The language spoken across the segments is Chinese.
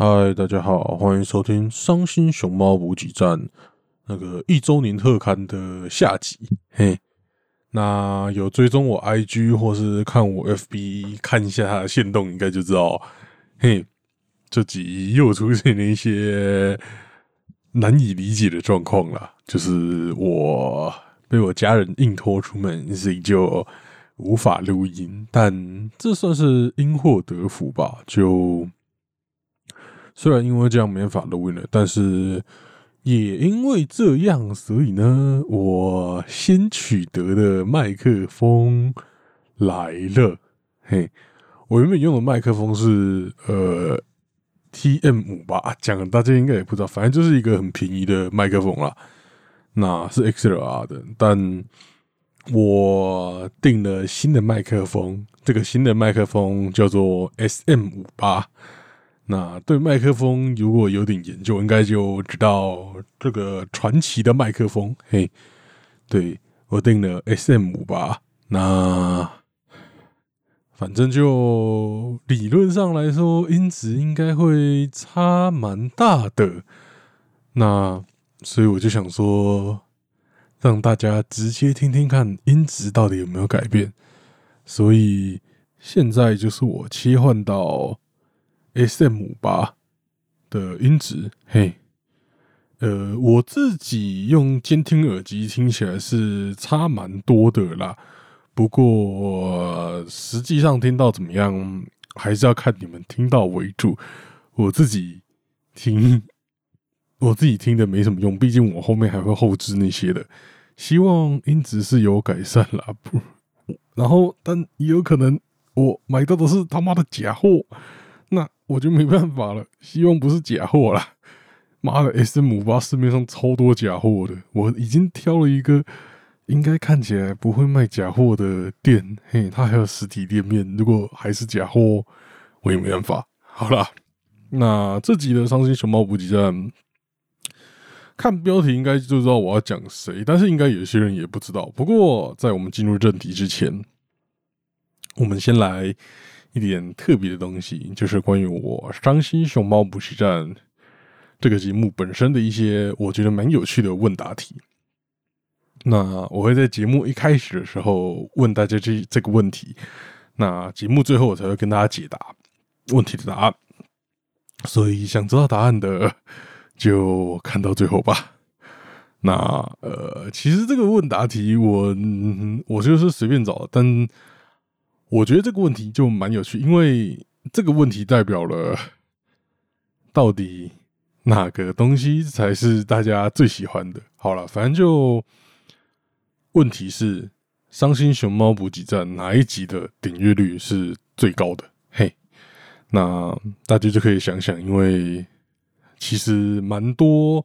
嗨，大家好，欢迎收听《伤心熊猫补给站》那个一周年特刊的下集。嘿，那有追踪我 IG 或是看我 FB 看一下它的线动，应该就知道，嘿，这集又出现了一些难以理解的状况了。就是我被我家人硬拖出门，所以就无法录音。但这算是因祸得福吧？就。虽然因为这样没法录音了，但是也因为这样，所以呢，我先取得的麦克风来了。嘿，我原本用的麦克风是呃 T M 五吧，讲大家应该也不知道，反正就是一个很便宜的麦克风啦。那是 X L R 的，但我订了新的麦克风，这个新的麦克风叫做 S M 五八。那对麦克风如果有点研究，应该就知道这个传奇的麦克风。嘿，对我订了 S M 五八，那反正就理论上来说，音质应该会差蛮大的。那所以我就想说，让大家直接听听看音质到底有没有改变。所以现在就是我切换到。S M 八的音质，嘿，呃，我自己用监听耳机听起来是差蛮多的啦。不过实际上听到怎么样，还是要看你们听到为主。我自己听，我自己听的没什么用，毕竟我后面还会后置那些的。希望音质是有改善啦，不，然后但也有可能我买到的是他妈的假货。我就没办法了，希望不是假货啦。妈的，S M 五八市面上超多假货的，我已经挑了一个应该看起来不会卖假货的店，嘿，它还有实体店面。如果还是假货，我也没办法。好了，那这集的伤心熊猫补给站，看标题应该就知道我要讲谁，但是应该有些人也不知道。不过在我们进入正题之前，我们先来。一点特别的东西，就是关于我《伤心熊猫补习站》这个节目本身的一些我觉得蛮有趣的问答题。那我会在节目一开始的时候问大家这这个问题，那节目最后我才会跟大家解答问题的答案。所以想知道答案的就看到最后吧。那呃，其实这个问答题我我就是随便找，但。我觉得这个问题就蛮有趣，因为这个问题代表了到底哪个东西才是大家最喜欢的。好了，反正就问题是《伤心熊猫补给站》哪一集的订阅率是最高的？嘿，那大家就可以想想，因为其实蛮多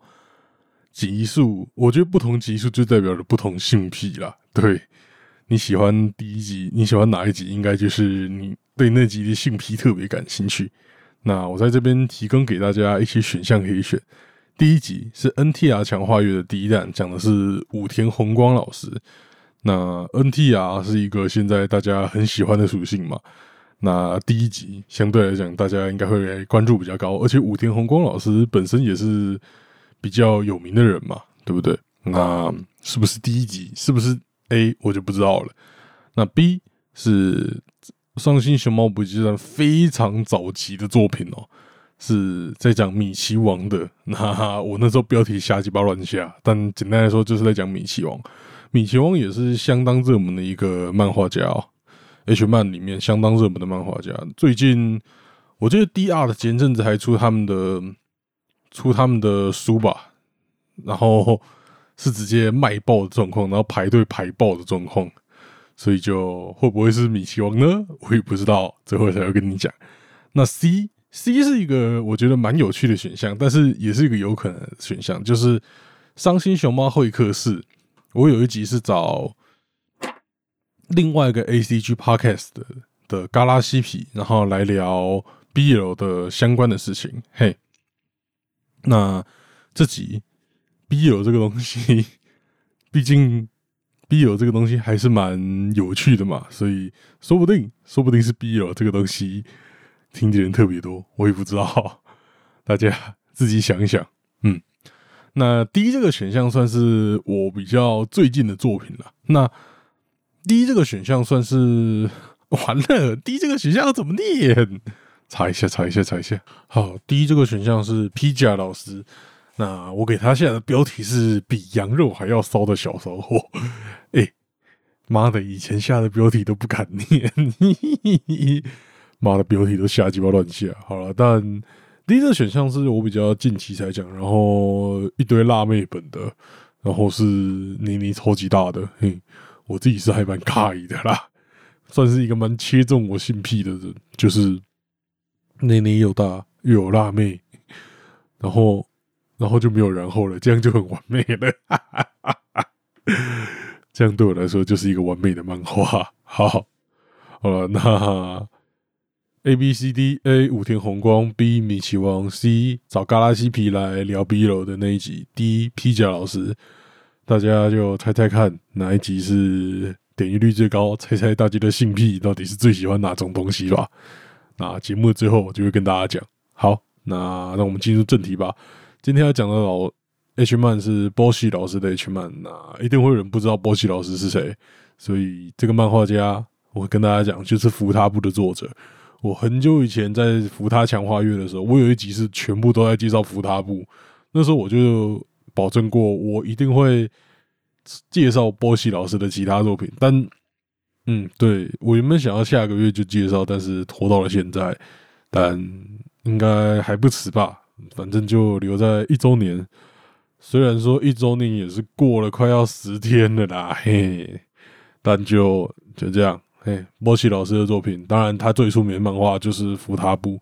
集数，我觉得不同集数就代表了不同性癖啦。对。你喜欢第一集？你喜欢哪一集？应该就是你对那集的性癖特别感兴趣。那我在这边提供给大家一些选项可以选。第一集是 NTR 强化月的第一弹，讲的是武田宏光老师。那 NTR 是一个现在大家很喜欢的属性嘛？那第一集相对来讲，大家应该会关注比较高，而且武田宏光老师本身也是比较有名的人嘛，对不对？那是不是第一集？是不是？A 我就不知道了，那 B 是《伤心熊猫补给站》非常早期的作品哦，是在讲米奇王的。那我那时候标题瞎鸡巴乱下，但简单来说就是在讲米奇王。米奇王也是相当热门的一个漫画家哦，H 漫里面相当热门的漫画家。最近我记得 DR 的前阵子还出他们的出他们的书吧，然后。是直接卖爆的状况，然后排队排爆的状况，所以就会不会是米奇王呢？我也不知道，最后才会跟你讲。那 C C 是一个我觉得蛮有趣的选项，但是也是一个有可能的选项，就是《伤心熊猫会客室》。我有一集是找另外一个 A C G Podcast 的的嘎拉西皮，然后来聊 B L 的相关的事情。嘿，那这集。B 友这个东西，毕竟 B 友这个东西还是蛮有趣的嘛，所以说不定，说不定是 B 友这个东西听的人特别多，我也不知道。大家自己想一想。嗯，那第一这个选项算是我比较最近的作品了。那第一这个选项算是完了，第一这个选项怎么念？查一下，查一下，查一下。好，第一这个选项是披甲老师。那我给他下的标题是比羊肉还要骚的小骚货。哎，妈的，以前下的标题都不敢念，妈的标题都瞎鸡巴乱下。好了，但第一个选项是我比较近期才讲，然后一堆辣妹本的，然后是妮妮超级大的，嘿，我自己是还蛮诧异的啦，算是一个蛮切中我性癖的人，就是妮妮又大又有辣妹，然后。然后就没有然后了，这样就很完美了。这样对我来说就是一个完美的漫画。好，好了，那 A B C D A 武田宏光 B 米奇王 C 找嘎拉西皮来聊 B 楼的那一集 D 披甲老师，大家就猜猜看哪一集是点击率最高？猜猜大家的性癖到底是最喜欢哪种东西吧？那节目的最后我就会跟大家讲。好，那那我们进入正题吧。今天要讲的老 H 漫是波西老师的 H 漫，那一定会有人不知道波西老师是谁，所以这个漫画家，我跟大家讲，就是扶他部的作者。我很久以前在扶他强化月的时候，我有一集是全部都在介绍扶他部，那时候我就保证过，我一定会介绍波西老师的其他作品。但，嗯，对我原本想要下个月就介绍，但是拖到了现在，但应该还不迟吧。反正就留在一周年，虽然说一周年也是过了快要十天了啦，嘿，但就就这样，嘿，波奇老师的作品，当然他最出名的漫画就是扶他布。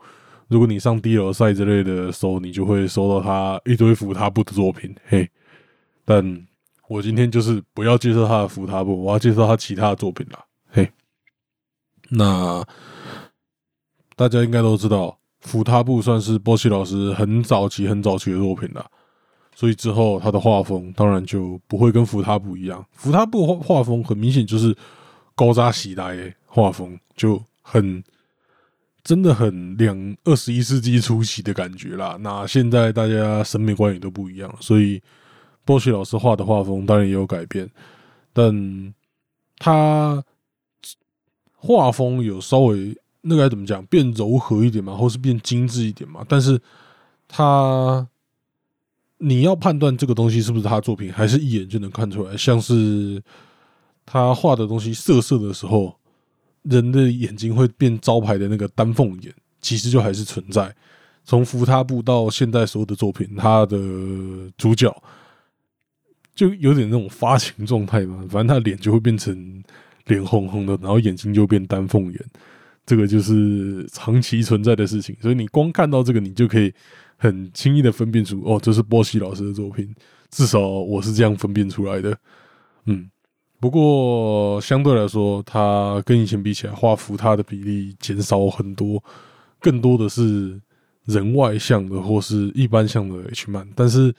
如果你上 D 楼赛之类的搜，你就会搜到他一堆扶他布的作品，嘿。但我今天就是不要介绍他的扶他布，我要介绍他其他的作品啦，嘿。那大家应该都知道。扶他部算是波奇老师很早期、很早期的作品了，所以之后他的画风当然就不会跟福他布一样。福他布画画风很明显就是高扎喜来画风，就很真的很两二十一世纪初期的感觉啦。那现在大家审美观也都不一样，所以波奇老师画的画风当然也有改变，但他画风有稍微。那该怎么讲？变柔和一点嘛，或是变精致一点嘛？但是，他你要判断这个东西是不是他作品，还是一眼就能看出来。像是他画的东西色色的时候，人的眼睛会变招牌的那个丹凤眼，其实就还是存在。从扶他部到现在所有的作品，他的主角就有点那种发情状态嘛。反正他脸就会变成脸红红的，然后眼睛就变丹凤眼。这个就是长期存在的事情，所以你光看到这个，你就可以很轻易的分辨出，哦，这是波西老师的作品。至少我是这样分辨出来的。嗯，不过相对来说，他跟以前比起来，画幅他的比例减少很多，更多的是人外向的或是一般向的 H 漫，但是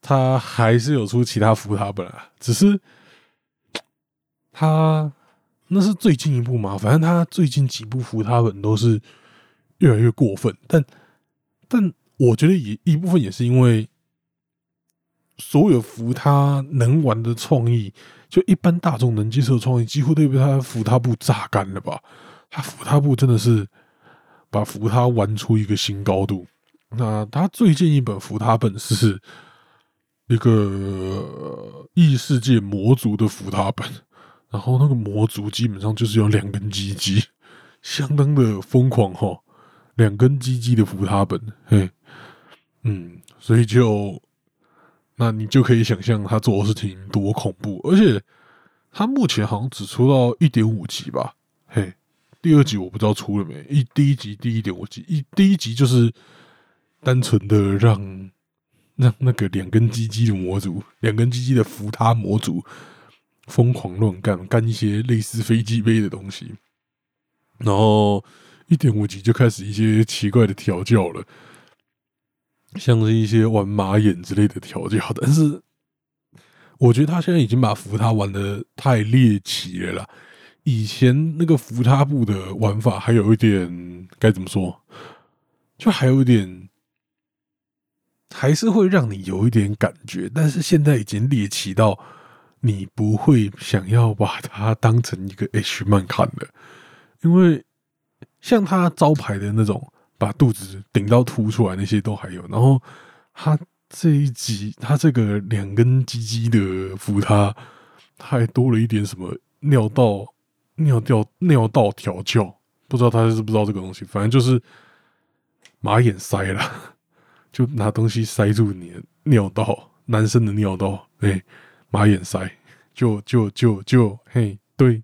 他还是有出其他扶他本啊，只是他。那是最近一部嘛？反正他最近几部福他本都是越来越过分，但但我觉得也一部分也是因为所有扶他能玩的创意，就一般大众能接受的创意，几乎都被他扶他部榨干了吧？他扶他部真的是把扶他玩出一个新高度。那他最近一本扶他本是一个异世界魔族的扶他本。然后那个魔族基本上就是有两根鸡鸡，相当的疯狂哈，两根鸡鸡的扶他本，嘿，嗯，所以就，那你就可以想象他做的事情多恐怖，而且他目前好像只出到一点五集吧，嘿，第二集我不知道出了没，一第一集第一点五集，一第一集就是单纯的让让那个两根鸡鸡的魔族，两根鸡鸡的扶他魔族。疯狂乱干，干一些类似飞机杯的东西，然后一点五级就开始一些奇怪的调教了，像是一些玩马眼之类的调教。但是我觉得他现在已经把扶他玩的太猎奇了啦。以前那个扶他步的玩法还有一点该怎么说，就还有一点还是会让你有一点感觉，但是现在已经猎奇到你不会想要把它当成一个 H 漫看的，因为像他招牌的那种把肚子顶到凸出来那些都还有，然后他这一集他这个两根鸡鸡的扶他，他还多了一点什么尿道尿掉尿道调教，不知道他是不知道这个东西，反正就是马眼塞了。就拿东西塞住你的尿道，男生的尿道，哎，马眼塞，就就就就，嘿，对，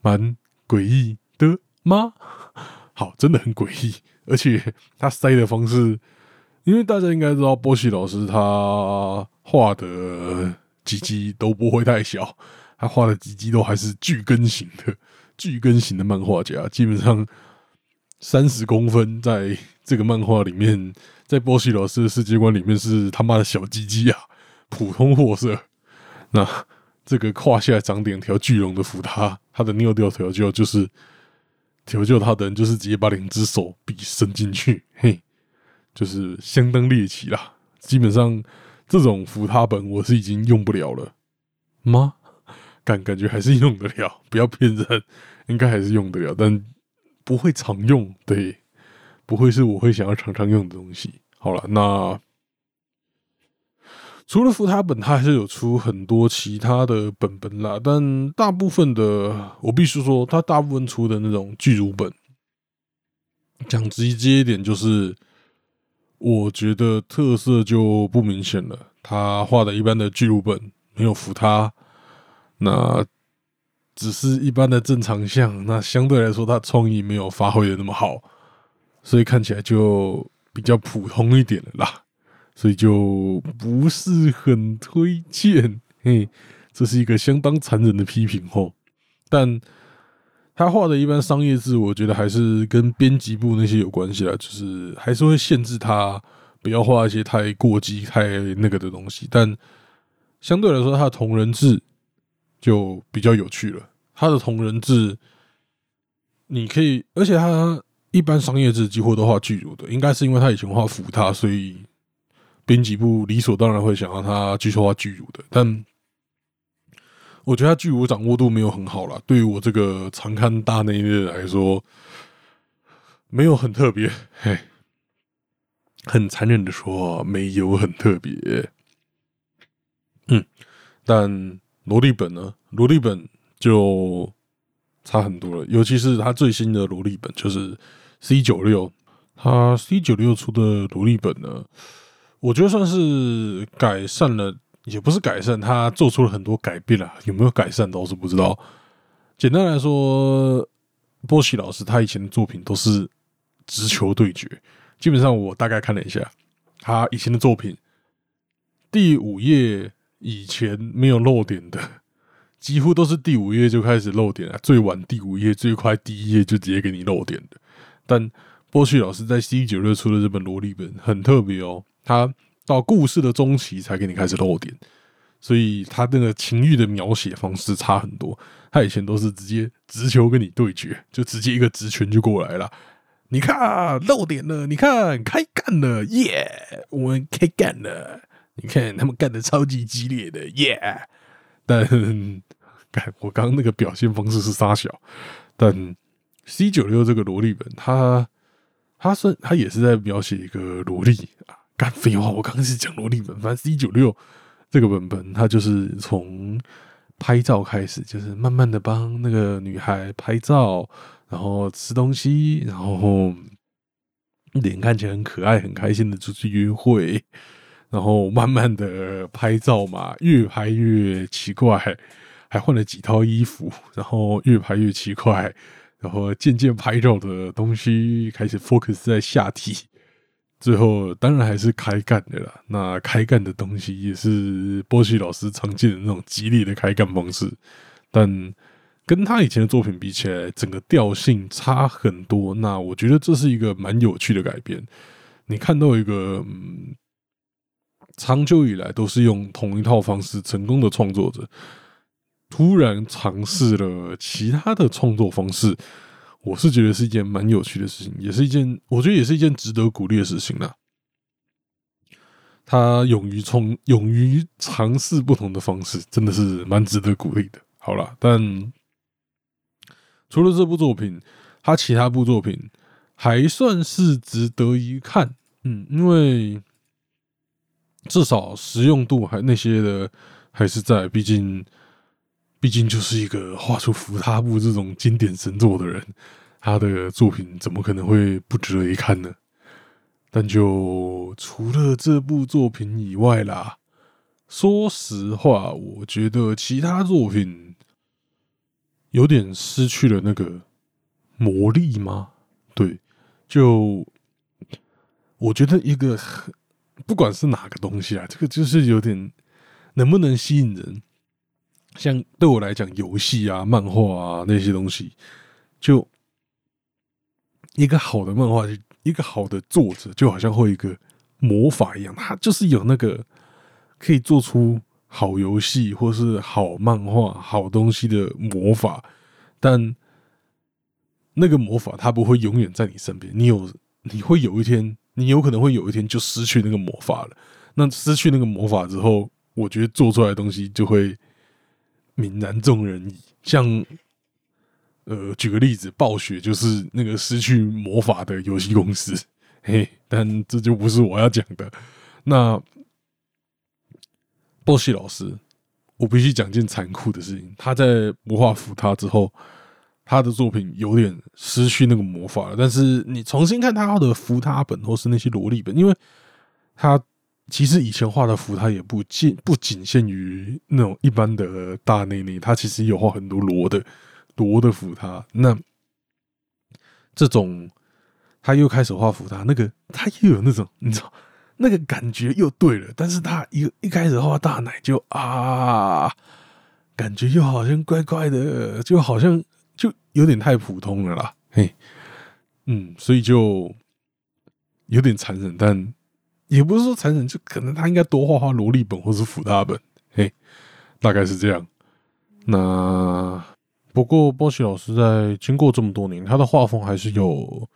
蛮诡异的吗？好，真的很诡异，而且他塞的方式，因为大家应该知道，波西老师他画的鸡鸡都不会太小，他画的鸡鸡都还是巨根型的，巨根型的漫画家，基本上三十公分，在这个漫画里面。在波西老师的世界观里面是他妈的小鸡鸡啊，普通货色。那这个胯下长两条巨龙的扶他，他的尿调调教就是调教他的人就是直接把两只手臂伸进去，嘿，就是相当猎奇啦。基本上这种扶他本我是已经用不了了吗？感感觉还是用得了，不要骗人，应该还是用得了，但不会常用。对。不会是我会想要常常用的东西。好了，那除了扶他本，他还是有出很多其他的本本啦。但大部分的，我必须说，他大部分出的那种巨乳本，讲直接一点，就是我觉得特色就不明显了。他画的一般的巨乳本没有扶他，那只是一般的正常像。那相对来说，他创意没有发挥的那么好。所以看起来就比较普通一点啦，所以就不是很推荐。嘿，这是一个相当残忍的批评哦。但他画的一般商业字，我觉得还是跟编辑部那些有关系啦，就是还是会限制他不要画一些太过激、太那个的东西。但相对来说，他的同人志就比较有趣了。他的同人志，你可以，而且他。一般商业字几乎都画巨乳的，应该是因为他以前画福他，所以编辑部理所当然会想让他继续画巨乳的。但我觉得他巨乳掌握度没有很好了，对于我这个常看大内的来说，没有很特别。嘿，很残忍的说，没有很特别。嗯，但萝莉本呢？萝莉本就差很多了，尤其是他最新的萝莉本，就是。C 九六，他 C 九六出的萝莉本呢，我觉得算是改善了，也不是改善，他做出了很多改变了。有没有改善倒是不知道。简单来说，波西老师他以前的作品都是直球对决，基本上我大概看了一下，他以前的作品第五页以前没有漏点的，几乎都是第五页就开始漏点了，最晚第五页，最快第一页就直接给你漏点的。但波旭老师在 C 九六出的这本萝莉本很特别哦，他到故事的中期才给你开始露点，所以他那个情欲的描写方式差很多。他以前都是直接直球跟你对决，就直接一个直拳就过来了。你看露点了，你看开干了，耶！我们开干了，你看他们干的超级激烈的，耶！但干我刚刚那个表现方式是傻小，但。C 九六这个萝莉本，他他是他也是在描写一个萝莉啊，干废话，我刚刚是讲萝莉本，反正 C 九六这个本本，他就是从拍照开始，就是慢慢的帮那个女孩拍照，然后吃东西，然后脸看起来很可爱、很开心的出去约会，然后慢慢的拍照嘛，越拍越奇怪，还换了几套衣服，然后越拍越奇怪。然后渐渐拍照的东西开始 focus 在下体，最后当然还是开干的啦。那开干的东西也是波西老师常见的那种激烈的开干方式，但跟他以前的作品比起来，整个调性差很多。那我觉得这是一个蛮有趣的改变。你看到一个嗯，长久以来都是用同一套方式成功的创作者。突然尝试了其他的创作方式，我是觉得是一件蛮有趣的事情，也是一件我觉得也是一件值得鼓励的事情啦。他勇于冲，勇于尝试不同的方式，真的是蛮值得鼓励的。好了，但除了这部作品，他其他部作品还算是值得一看。嗯，因为至少实用度还那些的还是在，毕竟毕竟就是一个画出伏他部这种经典神作的人，他的作品怎么可能会不值得一看呢？但就除了这部作品以外啦，说实话，我觉得其他作品有点失去了那个魔力吗？对，就。我觉得一个不管是哪个东西啊，这个就是有点能不能吸引人。像对我来讲，游戏啊、漫画啊那些东西，就一个好的漫画，一个好的作者，就好像会一个魔法一样，他就是有那个可以做出好游戏或是好漫画、好东西的魔法。但那个魔法，它不会永远在你身边。你有，你会有一天。你有可能会有一天就失去那个魔法了。那失去那个魔法之后，我觉得做出来的东西就会泯然众人矣。像，呃，举个例子，暴雪就是那个失去魔法的游戏公司。嘿，但这就不是我要讲的。那暴雪老师，我必须讲件残酷的事情：他在魔化服他之后。他的作品有点失去那个魔法了，但是你重新看他的扶他本或是那些萝莉本，因为他其实以前画的符，他也不仅不仅限于那种一般的大内内，他其实有画很多罗的罗的符他。那这种他又开始画符他，那个他又有那种你知道那个感觉又对了，但是他一一开始画大奶就啊，感觉又好像怪怪的，就好像。就有点太普通了啦，嘿，嗯，所以就有点残忍，但也不是说残忍，就可能他应该多画画萝莉本或是辅大本，嘿，大概是这样。那不过波奇老师在经过这么多年，他的画风还是有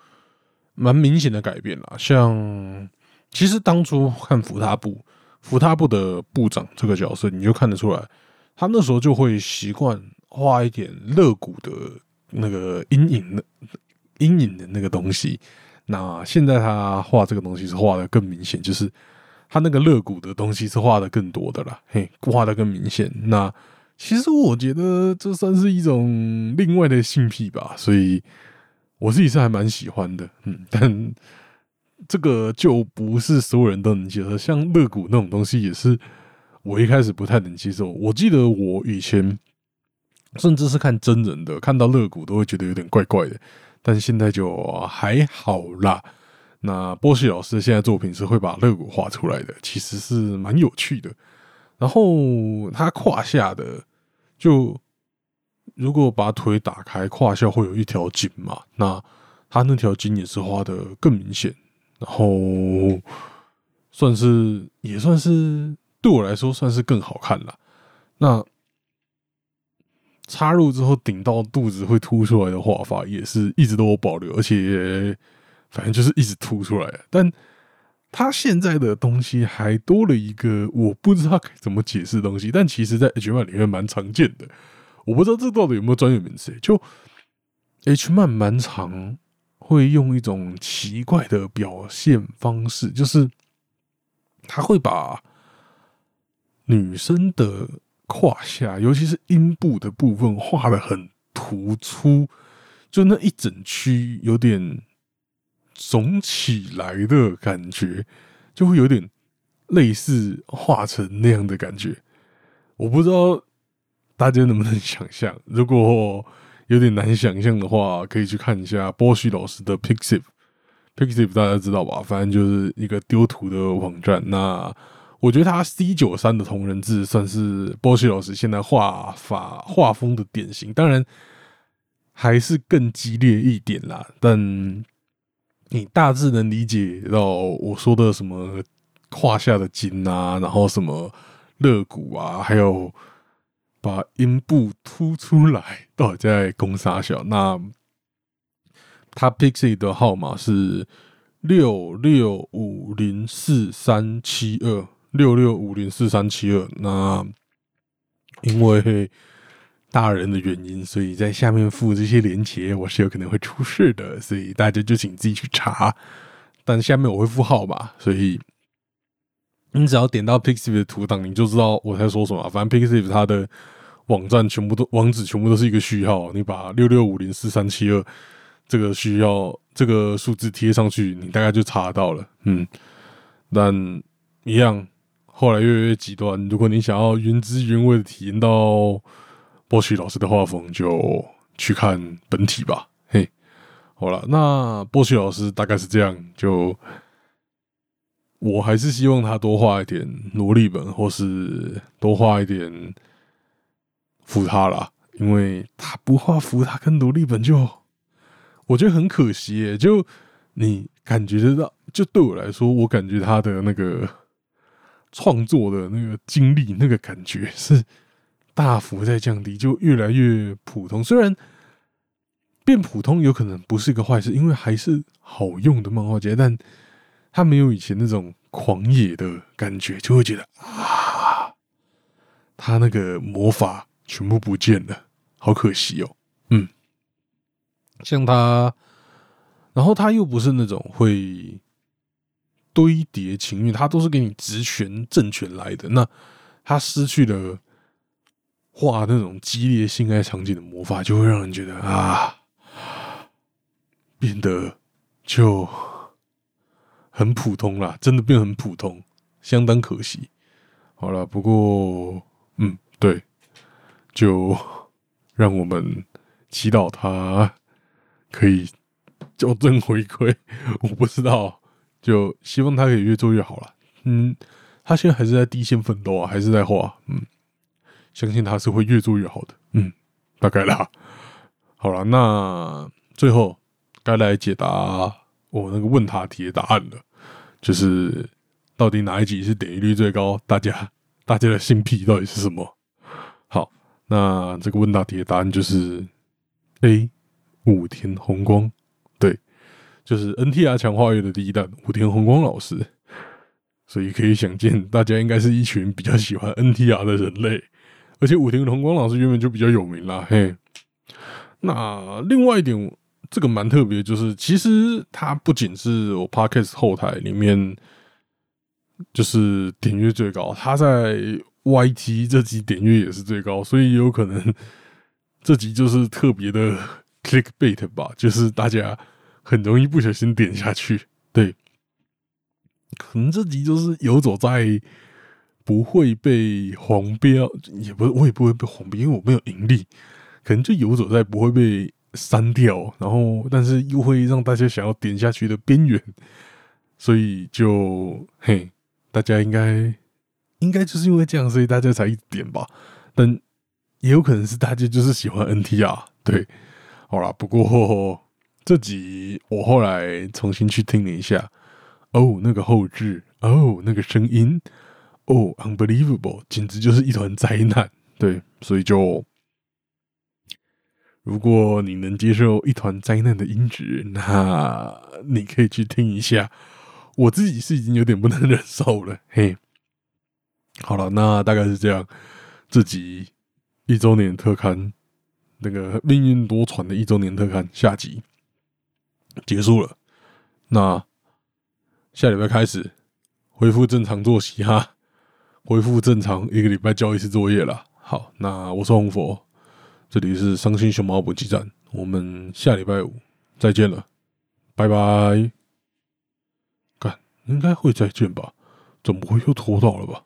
蛮明显的改变啦。像其实当初看福他部，福他部的部长这个角色，你就看得出来，他那时候就会习惯。画一点肋骨的那个阴影的阴影的那个东西，那现在他画这个东西是画的更明显，就是他那个肋骨的东西是画的更多的了，嘿，画的更明显。那其实我觉得这算是一种另外的性癖吧，所以我自己是还蛮喜欢的，嗯，但这个就不是所有人都能接受，像肋骨那种东西也是我一开始不太能接受。我记得我以前。甚至是看真人的，看到肋骨都会觉得有点怪怪的，但现在就还好啦。那波西老师现在作品是会把肋骨画出来的，其实是蛮有趣的。然后他胯下的，就如果把腿打开，胯下会有一条筋嘛，那他那条筋也是画的更明显，然后算是也算是对我来说算是更好看了。那。插入之后顶到肚子会凸出来的画法也是一直都有保留，而且反正就是一直凸出来。但他现在的东西还多了一个我不知道该怎么解释的东西，但其实在 H 漫里面蛮常见的。我不知道这到底有没有专业名词？就 H 漫蛮常会用一种奇怪的表现方式，就是他会把女生的。胯下，尤其是阴部的部分，画的很突出，就那一整区有点肿起来的感觉，就会有点类似画成那样的感觉。我不知道大家能不能想象，如果有点难想象的话，可以去看一下波西老师的 Pixiv，Pixiv 大家知道吧？反正就是一个丢图的网站。那我觉得他 C 九三的同人志算是波西老师现在画法画风的典型，当然还是更激烈一点啦。但你大致能理解到我说的什么胯下的筋啊，然后什么肋骨啊，还有把阴部凸出来，到底在攻杀小。那他 Pixie 的号码是六六五零四三七二六六五零四三七二。那因为大人的原因，所以在下面附这些连接，我是有可能会出事的，所以大家就请自己去查。但下面我会附号码，所以你只要点到 Pixiv 的图档，你就知道我在说什么。反正 Pixiv 它的网站全部都网址全部都是一个序号，你把六六五零四三七二这个需要这个数字贴上去，你大概就查到了。嗯，但一样，后来越来越极端。如果你想要原汁原味的体验到波奇老师的画风，就去看本体吧。嘿，好了，那波奇老师大概是这样。就我还是希望他多画一点萝莉本，或是多画一点福他啦，因为他不画福他跟萝莉本就。我觉得很可惜，就你感觉得到，就对我来说，我感觉他的那个创作的那个经历，那个感觉 是大幅在降低，就越来越普通。虽然变普通有可能不是一个坏事，因为还是好用的漫画家，但他没有以前那种狂野的感觉，就会觉得啊，他那个魔法全部不见了，好可惜哦。嗯。像他，然后他又不是那种会堆叠情欲，他都是给你职权政权来的。那他失去了画那种激烈性爱场景的魔法，就会让人觉得啊，变得就很普通了，真的变很普通，相当可惜。好了，不过嗯，对，就让我们祈祷他。可以校正回归，我不知道，就希望他可以越做越好了。嗯，他现在还是在第一线奋斗啊，还是在画。嗯，相信他是会越做越好的。嗯，大概啦。好了，那最后该来解答我那个问答题的答案了，就是到底哪一集是点击率最高？大家大家的心癖到底是什么？好，那这个问答题的答案就是 A。武田红光，就是 NTR 强化月的第一弹武田宏光老师，所以可以想见，大家应该是一群比较喜欢 NTR 的人类，而且武田宏光老师原本就比较有名啦。嘿，那另外一点，这个蛮特别，就是其实他不仅是我 Podcast 后台里面就是点阅最高，他在 YT 这集点阅也是最高，所以有可能这集就是特别的。Clickbait 吧，就是大家很容易不小心点下去。对，可能这集就是游走在不会被黄标，也不我也不会被黄标，因为我没有盈利，可能就游走在不会被删掉，然后但是又会让大家想要点下去的边缘，所以就嘿，大家应该应该就是因为这样，所以大家才一点吧。但也有可能是大家就是喜欢 NTR，对。好了，不过这集我后来重新去听了一下，哦，那个后置，哦，那个声音，哦，unbelievable，简直就是一团灾难。对，所以就如果你能接受一团灾难的音质，那你可以去听一下。我自己是已经有点不能忍受了。嘿，好了，那大概是这样。这集一周年特刊。那个命运多舛的一周年特刊下集结束了，那下礼拜开始恢复正常作息哈，恢复正常一个礼拜交一次作业了。好，那我是红佛，这里是伤心熊猫补给站，我们下礼拜五再见了，拜拜。干，应该会再见吧？怎么会又拖到了吧？